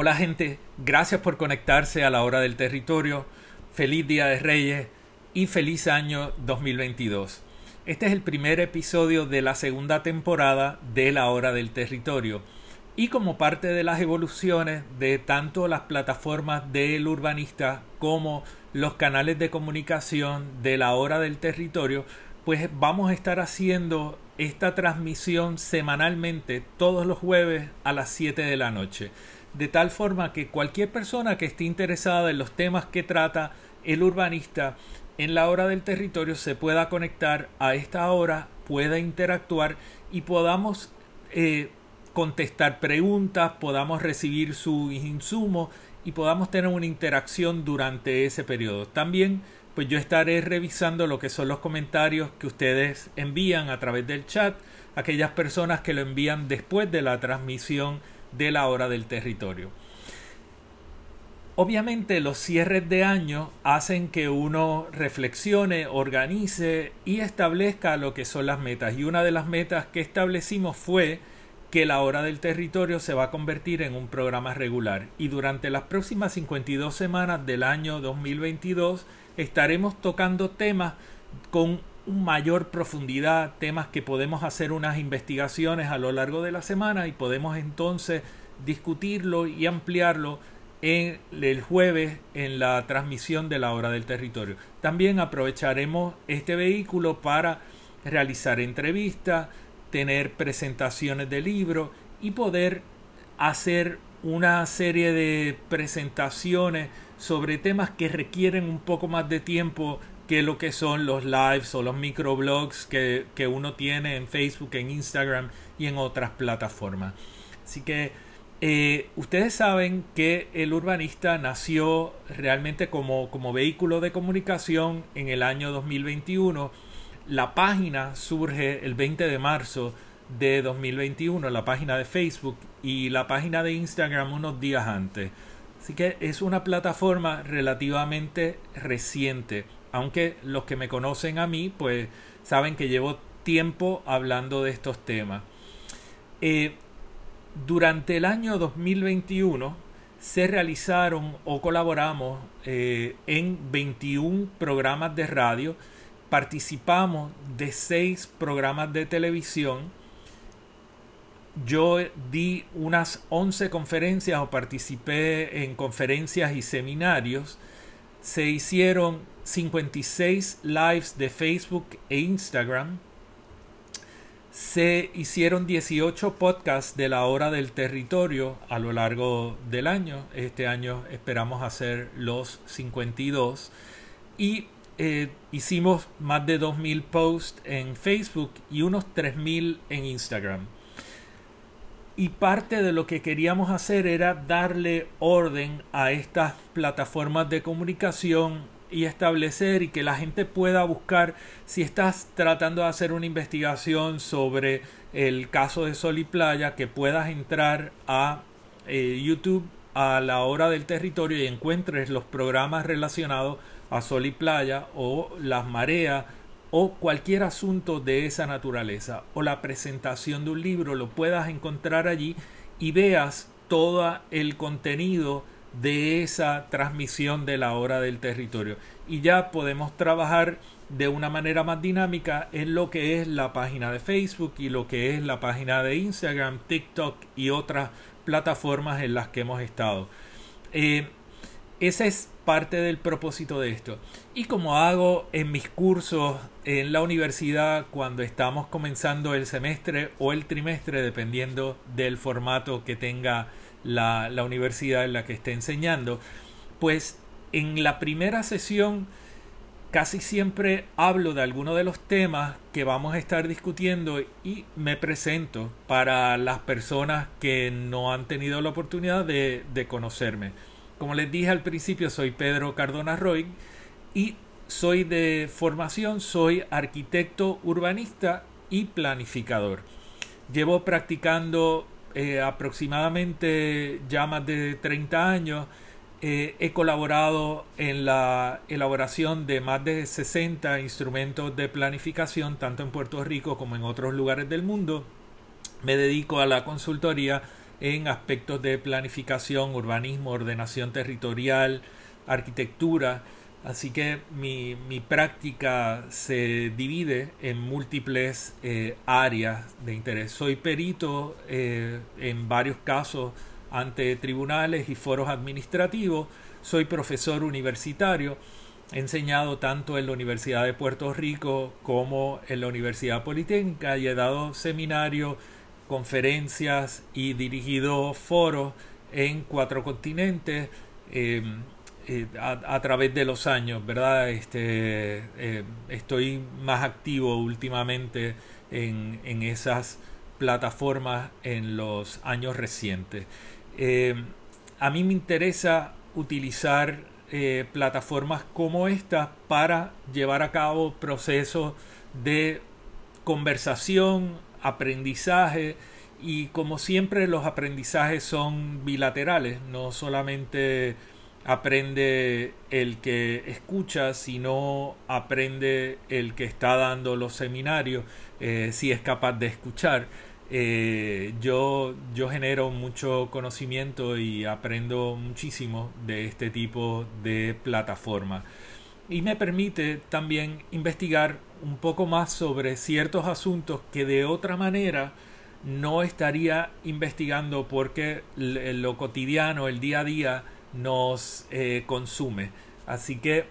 Hola gente, gracias por conectarse a la hora del territorio. Feliz Día de Reyes y feliz año 2022. Este es el primer episodio de la segunda temporada de la hora del territorio. Y como parte de las evoluciones de tanto las plataformas del urbanista como los canales de comunicación de la hora del territorio, pues vamos a estar haciendo esta transmisión semanalmente todos los jueves a las 7 de la noche de tal forma que cualquier persona que esté interesada en los temas que trata el urbanista en la hora del territorio se pueda conectar a esta hora, pueda interactuar y podamos eh, contestar preguntas, podamos recibir su insumo y podamos tener una interacción durante ese periodo. También pues yo estaré revisando lo que son los comentarios que ustedes envían a través del chat, aquellas personas que lo envían después de la transmisión de la hora del territorio. Obviamente los cierres de año hacen que uno reflexione, organice y establezca lo que son las metas. Y una de las metas que establecimos fue que la hora del territorio se va a convertir en un programa regular. Y durante las próximas 52 semanas del año 2022 estaremos tocando temas con mayor profundidad, temas que podemos hacer unas investigaciones a lo largo de la semana y podemos entonces discutirlo y ampliarlo en el jueves en la transmisión de la hora del territorio. También aprovecharemos este vehículo para realizar entrevistas, tener presentaciones de libros y poder hacer una serie de presentaciones sobre temas que requieren un poco más de tiempo que lo que son los lives o los microblogs que, que uno tiene en Facebook, en Instagram y en otras plataformas. Así que eh, ustedes saben que el urbanista nació realmente como, como vehículo de comunicación en el año 2021. La página surge el 20 de marzo de 2021, la página de Facebook y la página de Instagram unos días antes. Así que es una plataforma relativamente reciente aunque los que me conocen a mí, pues saben que llevo tiempo hablando de estos temas. Eh, durante el año 2021 se realizaron o colaboramos eh, en 21 programas de radio, participamos de 6 programas de televisión, yo di unas 11 conferencias o participé en conferencias y seminarios, se hicieron 56 lives de Facebook e Instagram. Se hicieron 18 podcasts de la hora del territorio a lo largo del año. Este año esperamos hacer los 52. Y eh, hicimos más de 2.000 posts en Facebook y unos 3.000 en Instagram. Y parte de lo que queríamos hacer era darle orden a estas plataformas de comunicación y establecer y que la gente pueda buscar si estás tratando de hacer una investigación sobre el caso de Sol y Playa, que puedas entrar a eh, YouTube a la hora del territorio y encuentres los programas relacionados a Sol y Playa o las mareas o cualquier asunto de esa naturaleza o la presentación de un libro lo puedas encontrar allí y veas todo el contenido de esa transmisión de la hora del territorio y ya podemos trabajar de una manera más dinámica en lo que es la página de Facebook y lo que es la página de Instagram, TikTok y otras plataformas en las que hemos estado. Eh, ese es parte del propósito de esto. Y como hago en mis cursos en la universidad cuando estamos comenzando el semestre o el trimestre, dependiendo del formato que tenga la, universidad en la que esté enseñando, pues en la primera sesión casi siempre hablo de alguno de los temas que vamos a estar discutiendo y me presento para las personas que no han tenido la oportunidad de, de conocerme. Como les dije al principio, soy Pedro Cardona Roy y soy de formación, soy arquitecto urbanista y planificador. Llevo practicando eh, aproximadamente ya más de 30 años. Eh, he colaborado en la elaboración de más de 60 instrumentos de planificación, tanto en Puerto Rico como en otros lugares del mundo. Me dedico a la consultoría en aspectos de planificación, urbanismo, ordenación territorial, arquitectura. Así que mi, práctica se divide en múltiples eh, áreas de interés. Soy perito eh, en varios casos ante tribunales y foros administrativos. Soy profesor universitario. He enseñado tanto en la Universidad de Puerto Rico como en la Universidad Politécnica y he dado seminarios conferencias y dirigido foros en cuatro continentes em, eh, a, través de los años, ¿verdad? Este, eh, estoy más activo últimamente en, en, esas plataformas en los años recientes. Em, a mí me interesa utilizar eh, plataformas como esta para llevar a cabo procesos de conversación, aprendizaje y como siempre los aprendizajes son bilaterales, no solamente aprende el que escucha, sino aprende el que está dando los seminarios, eh, si es capaz de escuchar. Eh, yo, yo genero mucho conocimiento y aprendo muchísimo de este tipo de plataforma. Y me permite también investigar un poco más sobre ciertos asuntos que de otra manera no estaría investigando porque lo cotidiano, el día a día nos eh, consume. Así que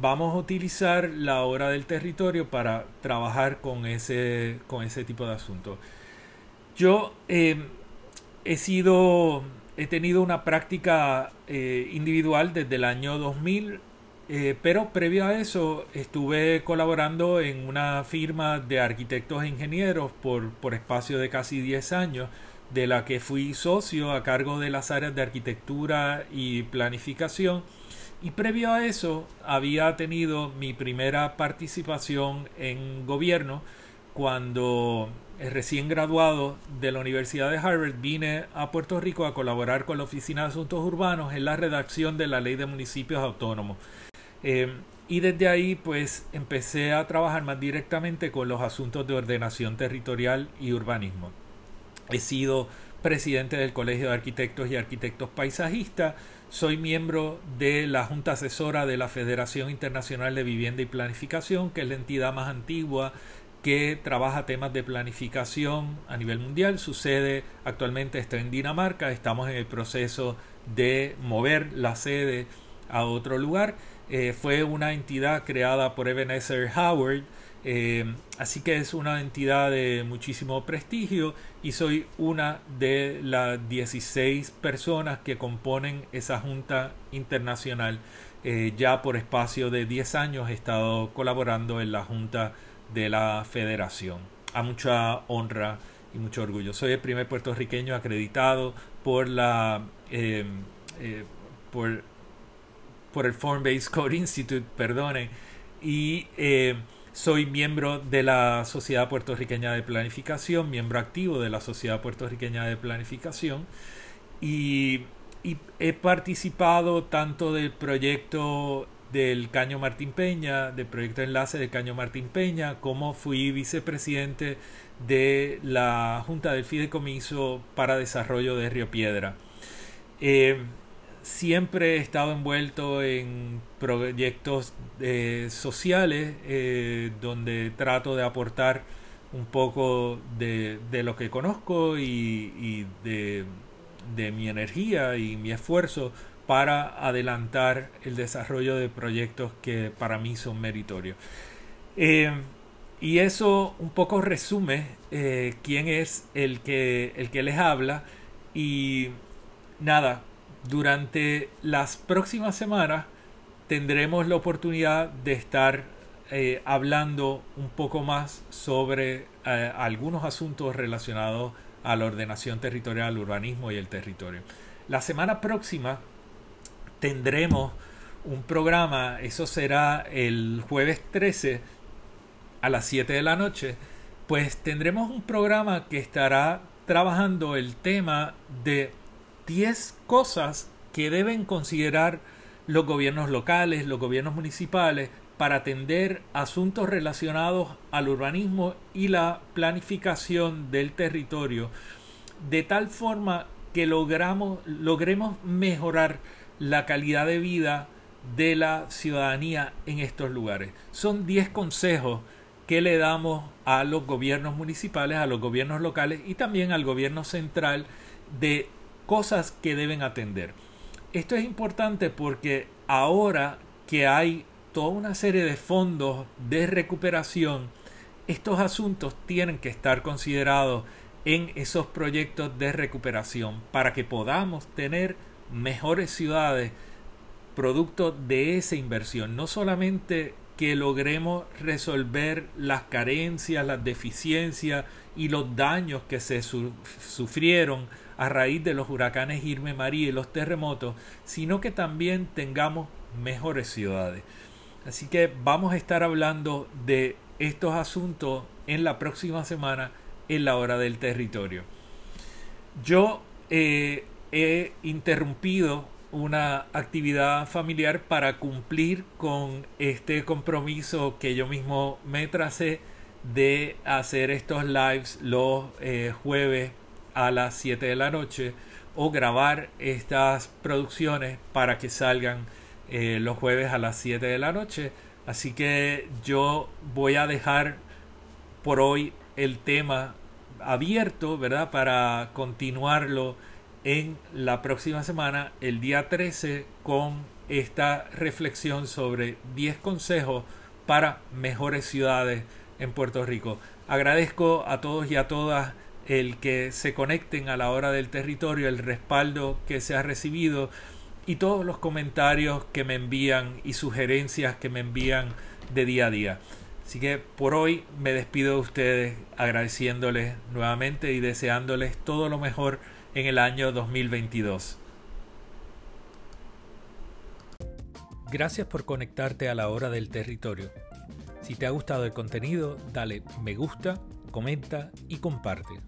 vamos a utilizar la hora del territorio para trabajar con ese, con ese tipo de asuntos. Yo em, he sido, he tenido una práctica eh, individual desde el año 2000 eh, pero previo a eso estuve colaborando en una firma de arquitectos e ingenieros por, por espacio de casi 10 años, de la que fui socio a cargo de las áreas de arquitectura y planificación. Y previo a eso había tenido mi primera participación en gobierno cuando eh, recién graduado de la Universidad de Harvard vine a Puerto Rico a colaborar con la Oficina de Asuntos Urbanos en la redacción de la Ley de Municipios Autónomos. Eh, y desde ahí pues empecé a trabajar más directamente con los asuntos de ordenación territorial y urbanismo. He sido presidente del Colegio de Arquitectos y Arquitectos Paisajistas, soy miembro de la Junta Asesora de la Federación Internacional de Vivienda y Planificación, que es la entidad más antigua que trabaja temas de planificación a nivel mundial. Su sede actualmente está en Dinamarca, estamos en el proceso de mover la sede a otro lugar eh, fue una entidad creada por Ebenezer Howard, eh, así que es una entidad de muchísimo prestigio y soy una de las 16 personas que componen esa junta internacional. Eh, ya por espacio de 10 años he estado colaborando en la junta de la federación. A mucha honra y mucho orgullo. Soy el primer puertorriqueño acreditado por la por por el Form Based Code Institute, y eh, soy miembro de la Sociedad Puertorriqueña de Planificación, miembro activo de la Sociedad Puertorriqueña de Planificación, y, he participado tanto del proyecto del Caño Martín Peña, del proyecto enlace del Caño Martín Peña, como fui vicepresidente de la Junta del Fideicomiso para Desarrollo de Río Piedra. Eh, siempre he estado envuelto en proyectos eh, sociales eh, donde trato de aportar un poco de, lo que conozco y, de de mi energía y mi esfuerzo para adelantar el desarrollo de proyectos que para mí son meritorios. Eh, y eso un poco resume quién es el que, el que les habla. Y nada, durante las próximas semanas tendremos la oportunidad de estar eh, hablando un poco más sobre eh, algunos asuntos relacionados a la ordenación territorial, al urbanismo y el territorio. La semana próxima tendremos un programa, eso será el jueves 13 a las 7 de la noche, pues tendremos un programa que estará trabajando el tema de 10 cosas que deben considerar los gobiernos locales, los gobiernos municipales, para atender asuntos relacionados al urbanismo y la planificación del territorio, de tal forma que logramos, logremos mejorar la calidad de vida de la ciudadanía en estos lugares. Son 10 consejos que le damos a los gobiernos municipales, a los gobiernos locales y también al gobierno central de cosas que deben atender. Esto es importante porque ahora que hay toda una serie de fondos de recuperación, estos asuntos tienen que estar considerados en esos proyectos de recuperación para que podamos tener mejores ciudades producto de esa inversión, no solamente que logremos resolver las carencias, las deficiencias y los daños que se sufrieron a raíz de los huracanes Irme María y los terremotos, sino que también tengamos mejores ciudades. Así que vamos a estar hablando de estos asuntos en la próxima semana en la hora del territorio. Yo eh, he interrumpido una actividad familiar para cumplir con este compromiso que yo mismo me tracé de hacer estos lives los eh, jueves a las 7 de la noche o grabar estas producciones para que salgan eh, los jueves a las 7 de la noche. Así que yo voy a dejar por hoy el tema abierto, ¿verdad? Para continuarlo en la próxima semana, el día 13, con esta reflexión sobre 10 consejos para mejores ciudades en Puerto Rico. Agradezco a todos y a todas el que se conecten a la hora del territorio, el respaldo que se ha recibido y todos los comentarios que me envían y sugerencias que me envían de día a día. Así que por hoy me despido de ustedes agradeciéndoles nuevamente y deseándoles todo lo mejor en el año 2022. Gracias por conectarte a la hora del territorio. Si te ha gustado el contenido, dale me gusta, comenta y comparte.